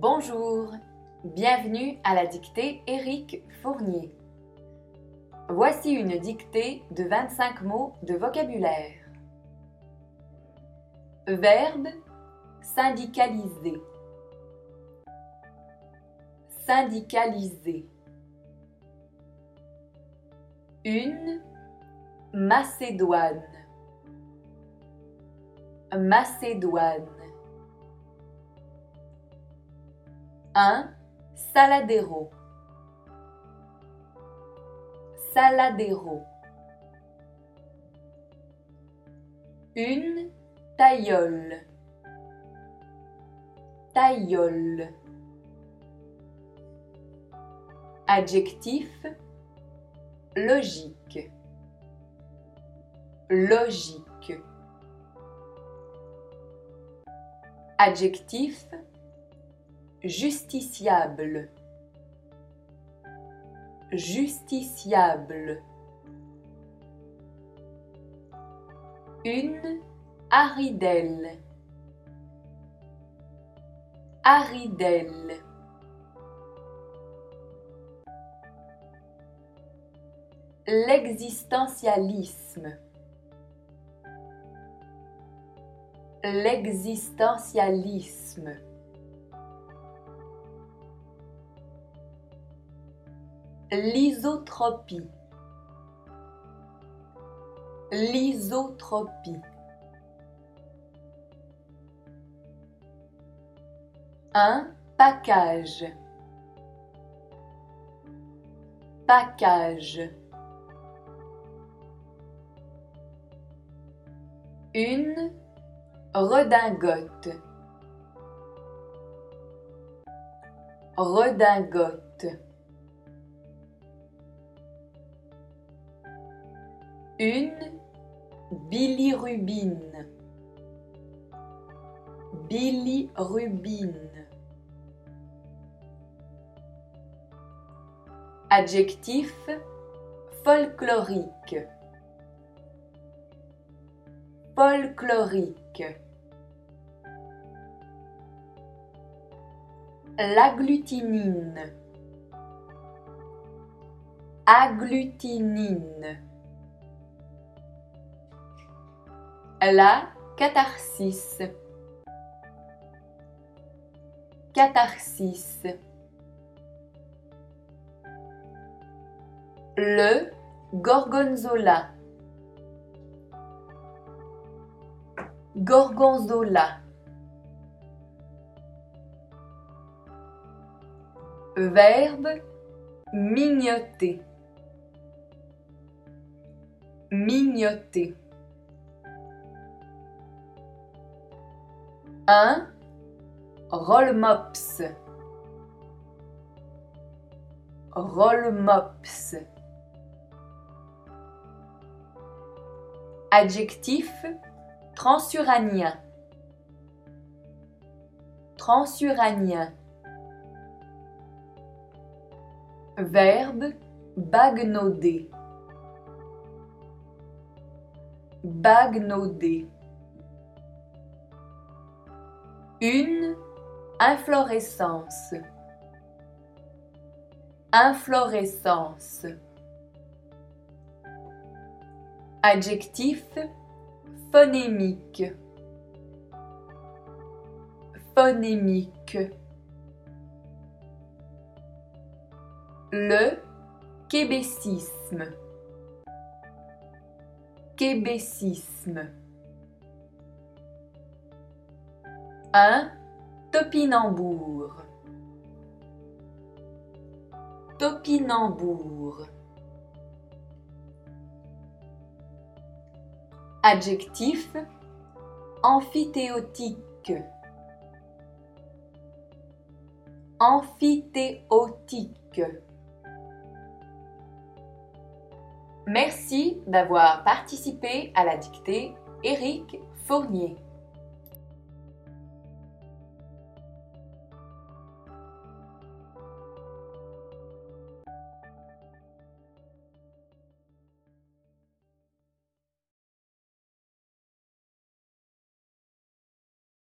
Bonjour, bienvenue à la dictée Éric Fournier. Voici une dictée de 25 mots de vocabulaire. Verbe syndicaliser. Syndicaliser. Une Macédoine. Macédoine. Un saladero. Saladero. Une taillole. Taillole. Adjectif logique. Logique. Adjectif justiciable. Justiciable. Une aridelle. Aridelle. L'existentialisme. L'existentialisme. L'isotropie. L'isotropie. Un package. Package. Une redingote. Redingote. Une bilirubine. Bilirubine. Adjectif folklorique. Folklorique. L'agglutinine. Agglutinine. La catharsis. Catharsis. Le gorgonzola. Gorgonzola. Verbe mignoter. Mignoter. Un roll-mops. Roll-mops. Adjectif transuranien. Transuranien. Verbe bagnauder. Bagnauder. Une inflorescence. Inflorescence. Adjectif phonémique. Phonémique. Le québécisme. Québécisme. Un topinambour. Topinambour. Adjectif amphithéotique. Amphithéotique. Merci d'avoir participé à la dictée Éric Fournier.